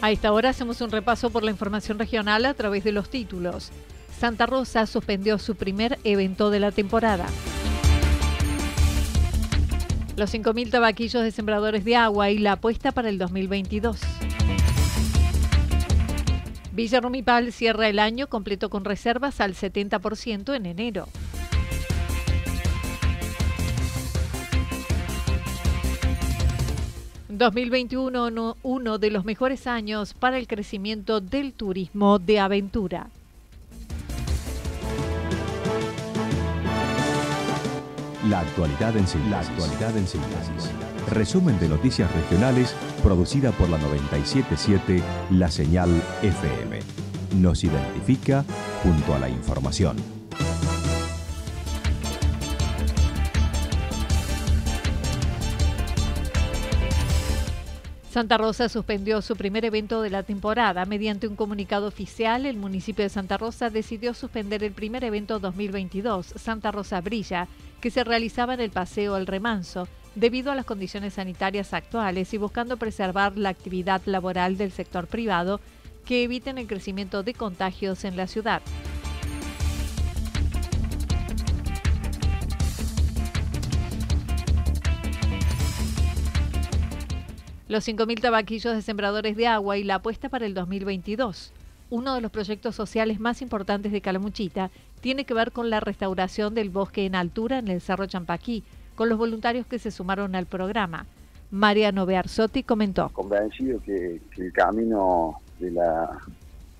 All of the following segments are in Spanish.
A esta hora hacemos un repaso por la información regional a través de los títulos. Santa Rosa suspendió su primer evento de la temporada. Los 5.000 tabaquillos de sembradores de agua y la apuesta para el 2022. Villa Rumipal cierra el año completo con reservas al 70% en enero. 2021 uno de los mejores años para el crecimiento del turismo de aventura. La actualidad en síntesis. Resumen de noticias regionales producida por la 977 La Señal FM. Nos identifica junto a la información. Santa Rosa suspendió su primer evento de la temporada. Mediante un comunicado oficial, el municipio de Santa Rosa decidió suspender el primer evento 2022, Santa Rosa Brilla, que se realizaba en el Paseo El Remanso, debido a las condiciones sanitarias actuales y buscando preservar la actividad laboral del sector privado que eviten el crecimiento de contagios en la ciudad. Los 5.000 tabaquillos de sembradores de agua y la apuesta para el 2022. Uno de los proyectos sociales más importantes de Calamuchita tiene que ver con la restauración del bosque en altura en el Cerro Champaquí, con los voluntarios que se sumaron al programa. Mariano Bearzotti comentó. Convencido que, el camino de la,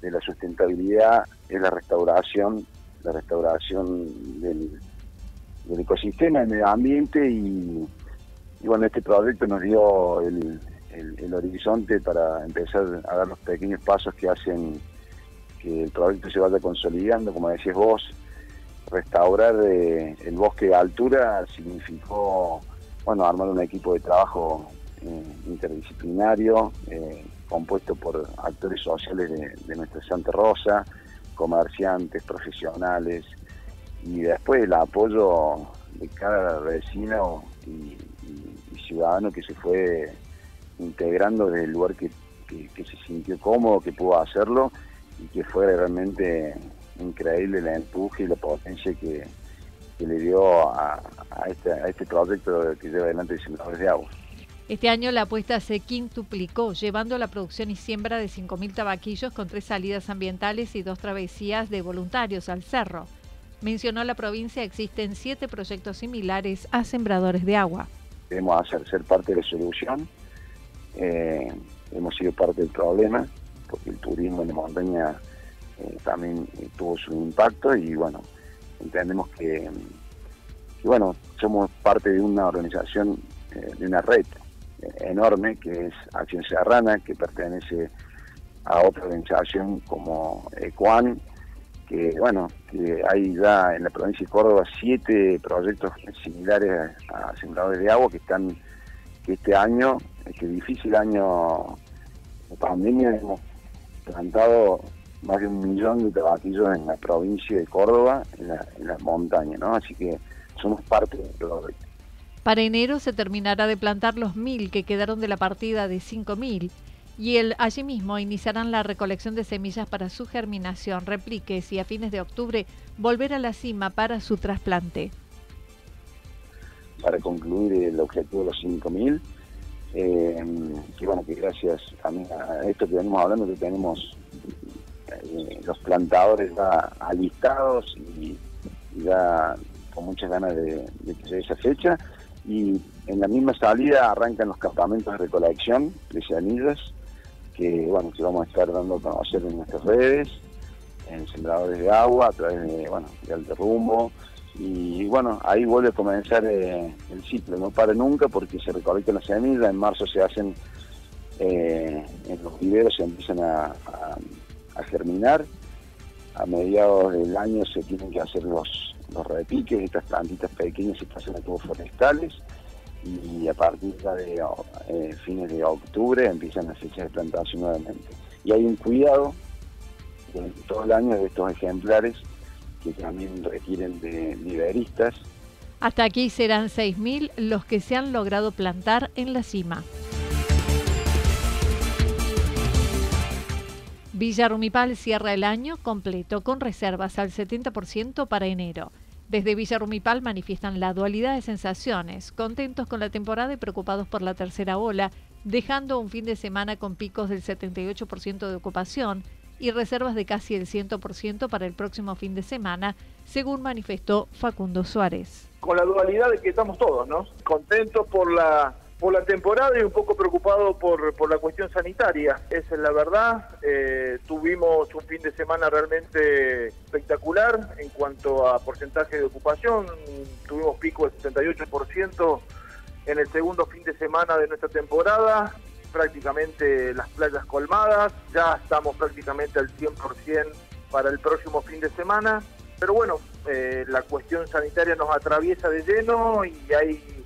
de la sustentabilidad es la restauración, la restauración del, ecosistema, del medio ambiente y, y bueno, este proyecto nos dio el, el, horizonte para empezar a dar los pequeños pasos que hacen que el proyecto se vaya consolidando, como decías vos, restaurar eh, el bosque de altura significó, bueno, armar un equipo de trabajo eh, interdisciplinario, eh, compuesto por actores sociales de, nuestra Santa Rosa, comerciantes, profesionales, y después el apoyo de cada vecino y ciudadano que se fue integrando desde el lugar que, se sintió cómodo, que pudo hacerlo y que fue realmente increíble el empuje y la potencia que, le dio a, este, a este proyecto que lleva adelante Diseñadores de Agua. Este año la apuesta se quintuplicó, llevando la producción y siembra de 5.000 tabaquillos con tres salidas ambientales y dos travesías de voluntarios al cerro. Mencionó la provincia existen siete proyectos similares a sembradores de agua. Queremos hacer ser parte de la solución eh, hemos sido parte del problema, porque el turismo en la montaña eh, también eh, tuvo su impacto y bueno, entendemos que, bueno, somos parte de una organización, de una red enorme que es Acción Serrana, que pertenece a otra organización como Ecuan, que bueno, que hay ya en la provincia de Córdoba siete proyectos similares a sembradores de agua que están, que este año este difícil año de pandemia hemos plantado más de un millón de tabaquillos en la provincia de Córdoba, en, las montañas, ¿no? Así que somos parte del proyecto. Para enero se terminará de plantar los mil que quedaron de la partida de 5.000 y allí mismo iniciarán la recolección de semillas para su germinación, repliques y a fines de octubre volver a la cima para su trasplante. Para concluir el objetivo de los 5.000, eh, que bueno, que gracias a, esto que venimos hablando, que tenemos eh, los plantadores ya alistados y, ya con muchas ganas de, que sea esa fecha, y en la misma salida arrancan los campamentos de recolección de semillas que bueno que vamos a estar dando a conocer en nuestras redes, en sembradores de agua, a través de bueno de Alto Rumbo, y bueno, ahí vuelve a comenzar eh, el ciclo, no para nunca porque se recolectan las semillas, en marzo se hacen eh, en los viveros se empiezan a, germinar, a mediados del año se tienen que hacer los, los repiques, estas plantitas pequeñas se pasan a tubos forestales, y a partir de eh, fines de octubre empiezan las fechas de plantación nuevamente. Y hay un cuidado todo el año de estos ejemplares que también requieren de liberistas. Hasta aquí serán 6.000 los que se han logrado plantar en la cima. Villa Rumipal cierra el año completo con reservas al 70% para enero. Desde Villa Rumipal manifiestan la dualidad de sensaciones, contentos con la temporada y preocupados por la tercera ola, dejando un fin de semana con picos del 78% de ocupación y reservas de casi el 100% para el próximo fin de semana, según manifestó Facundo Suárez. Con la dualidad de que estamos todos, ¿no? Contentos por la por la temporada y un poco preocupado por, por la cuestión sanitaria. Esa es la verdad. Eh, tuvimos un fin de semana realmente espectacular en cuanto a porcentaje de ocupación. Tuvimos pico del 78% en el segundo fin de semana de nuestra temporada. Prácticamente las playas colmadas. Ya estamos prácticamente al 100% para el próximo fin de semana. Pero bueno, eh, la cuestión sanitaria nos atraviesa de lleno y hay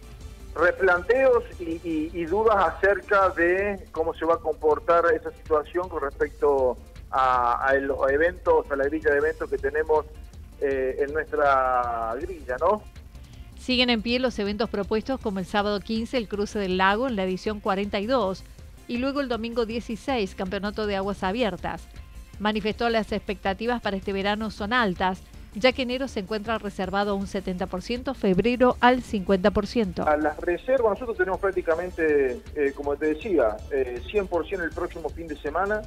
replanteos y, dudas acerca de cómo se va a comportar esa situación con respecto a, los eventos, a la grilla de eventos que tenemos eh, en nuestra grilla, ¿no? Siguen en pie los eventos propuestos como el sábado 15 el cruce del lago en la edición 42 y luego el domingo 16 campeonato de aguas abiertas. Manifestó las expectativas para este verano son altas ya que enero se encuentra reservado un 70%, febrero al 50%. A las reservas nosotros tenemos prácticamente, eh, como te decía, 100% eh, el próximo fin de semana,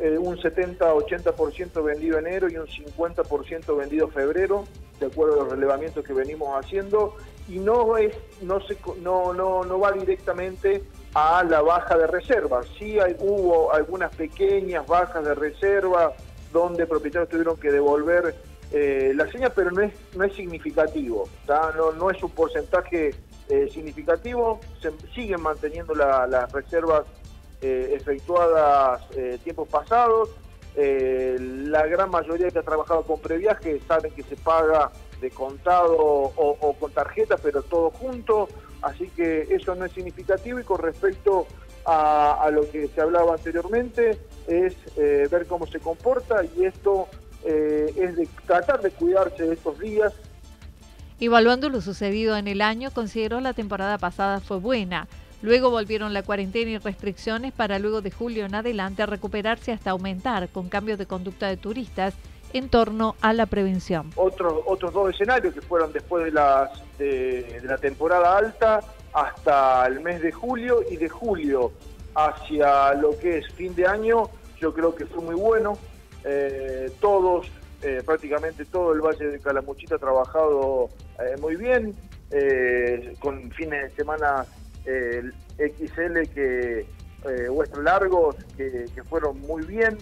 eh, un 70-80% vendido enero y un 50% vendido febrero, de acuerdo a los relevamientos que venimos haciendo, y no, es, no, se, no, no, no va directamente a la baja de reservas. Sí hay, hubo algunas pequeñas bajas de reserva donde propietarios tuvieron que devolver eh, la señal, pero no es, no es significativo, no, no es un porcentaje eh, significativo, siguen manteniendo las reservas eh, efectuadas tiempos pasados, la gran mayoría que ha trabajado con previaje saben que se paga de contado o, con tarjeta, pero todo junto, así que eso no es significativo y con respecto a, lo que se hablaba anteriormente es ver cómo se comporta y esto eh, es de tratar de cuidarse de estos días. Evaluando lo sucedido en el año, consideró la temporada pasada fue buena. Luego volvieron la cuarentena y restricciones para luego de julio en adelante recuperarse hasta aumentar con cambios de conducta de turistas en torno a la prevención. Otros, otros dos escenarios que fueron después de, las, de la temporada alta hasta el mes de julio y de julio hacia lo que es fin de año, yo creo que fue muy bueno. Eh, todos, eh, prácticamente todo el Valle de Calamuchita trabajado eh, muy bien, con fines de semana XL que vuestros largos que, fueron muy bien.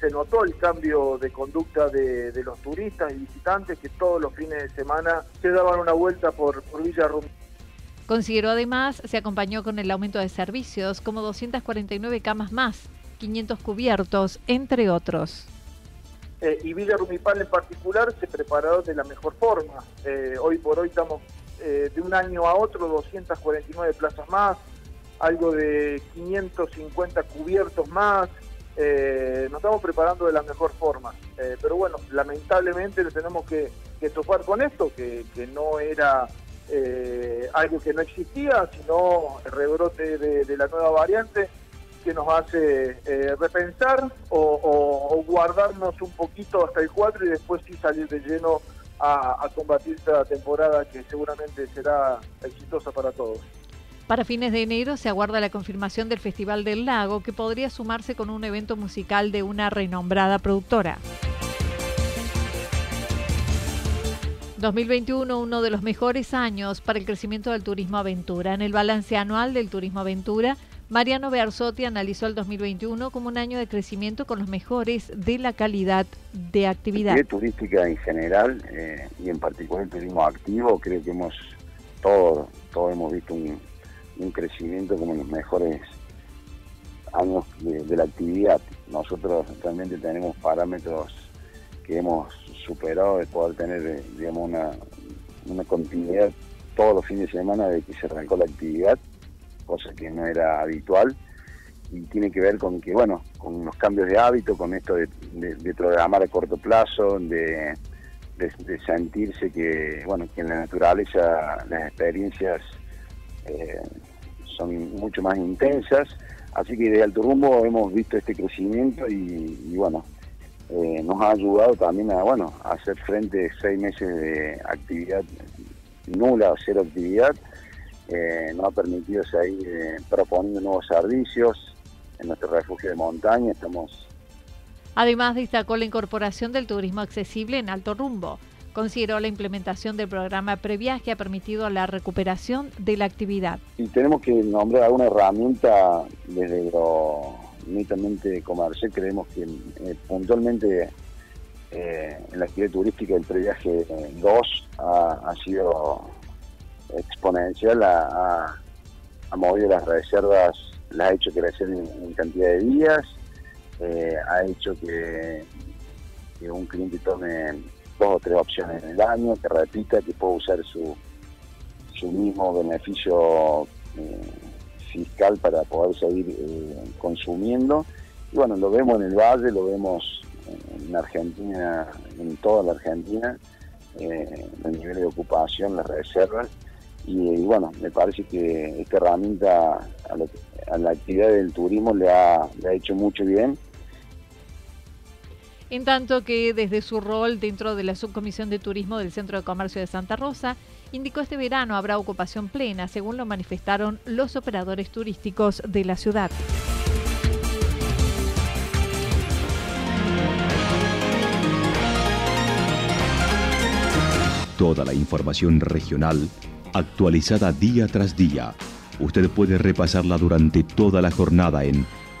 Se notó el cambio de conducta de, los turistas y visitantes que todos los fines de semana se daban una vuelta por, por Villa Rum. Consideró además, se acompañó con el aumento de servicios, como 249 camas más 500 cubiertos, entre otros. Eh, y Villa Rumipal en particular se preparó de la mejor forma. Eh, hoy por hoy estamos eh, de un año a otro 249 plazas más, algo de 550 cubiertos más. Nos estamos preparando de la mejor forma. pero bueno, lamentablemente tenemos que, topar con esto, que, que no era eh, algo que no existía, sino el rebrote de, la nueva variante que nos hace eh, repensar o, guardarnos un poquito hasta el 4 y después sí salir de lleno a combatir esta temporada que seguramente será exitosa para todos. Para fines de enero se aguarda la confirmación del Festival del Lago, que podría sumarse con un evento musical de una renombrada productora. 2021, uno de los mejores años para el crecimiento del turismo aventura. En el balance anual del turismo aventura, Mariano Bearzotti analizó el 2021 como un año de crecimiento con los mejores de la calidad de actividad. La turística en general eh, y en particular el turismo activo, creo que hemos todos todo hemos visto un, crecimiento como los mejores años de la actividad. Nosotros realmente tenemos parámetros que hemos superado de poder tener, eh, digamos, una, una continuidad todos los fines de semana de que se arrancó la actividad, cosa que no era habitual, y tiene que ver con que, bueno, con los cambios de hábito, con esto de, programar a corto plazo, de, sentirse que, bueno, que en la naturaleza las experiencias eh, son mucho más intensas, así que de Alto Rumbo hemos visto este crecimiento y bueno, eh, nos ha ayudado también a, bueno, a hacer frente a seis meses de actividad nula o cero actividad. Eh, nos ha permitido seguir eh, proponiendo nuevos servicios en nuestro refugio de montaña. Estamos Además, destacó la incorporación del turismo accesible en alto rumbo. Consideró la implementación del programa Previaje ha permitido la recuperación de la actividad. Y tenemos que nombrar alguna herramienta desde lo netamente comercial, creemos que eh, puntualmente eh, en la actividad turística el previaje 2 ha, sido exponencial, ha, movido las reservas, las ha hecho crecer en, cantidad de días, eh, ha hecho que, un cliente tome dos o tres opciones en el año, que repita, que pueda usar su, su mismo beneficio fiscal para poder seguir eh, consumiendo. Y bueno, lo vemos en el valle, lo vemos en Argentina, en toda la Argentina, eh, el nivel de ocupación, las reservas. Y, bueno, me parece que esta herramienta a, la actividad del turismo le ha hecho mucho bien. En tanto que desde su rol dentro de la Subcomisión de Turismo del Centro de Comercio de Santa Rosa, indicó este verano habrá ocupación plena, según lo manifestaron los operadores turísticos de la ciudad. Toda la información regional actualizada día tras día. Usted puede repasarla durante toda la jornada en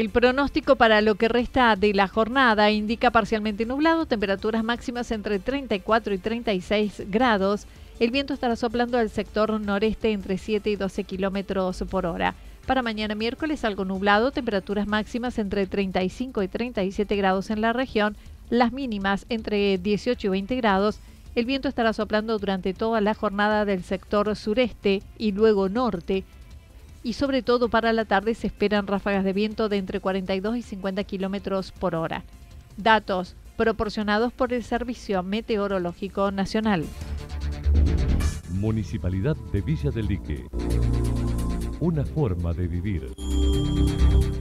El pronóstico para lo que resta de la jornada indica parcialmente nublado, temperaturas máximas entre 34 y 36 grados el viento estará soplando al sector noreste entre 7 y 12 kilómetros por hora. Para mañana miércoles algo nublado, temperaturas máximas entre 35 y 37 grados en la región, las mínimas entre 18 y 20 grados. El viento estará soplando durante toda la jornada del sector sureste y luego norte. Y sobre todo para la tarde se esperan ráfagas de viento de entre 42 y 50 kilómetros por hora. Datos proporcionados por el Servicio Meteorológico Nacional. Municipalidad de Villa del Lique. Una forma de vivir.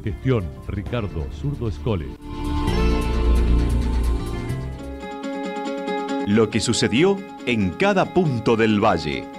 Gestión Ricardo Zurdo Escole. Lo que sucedió en cada punto del valle.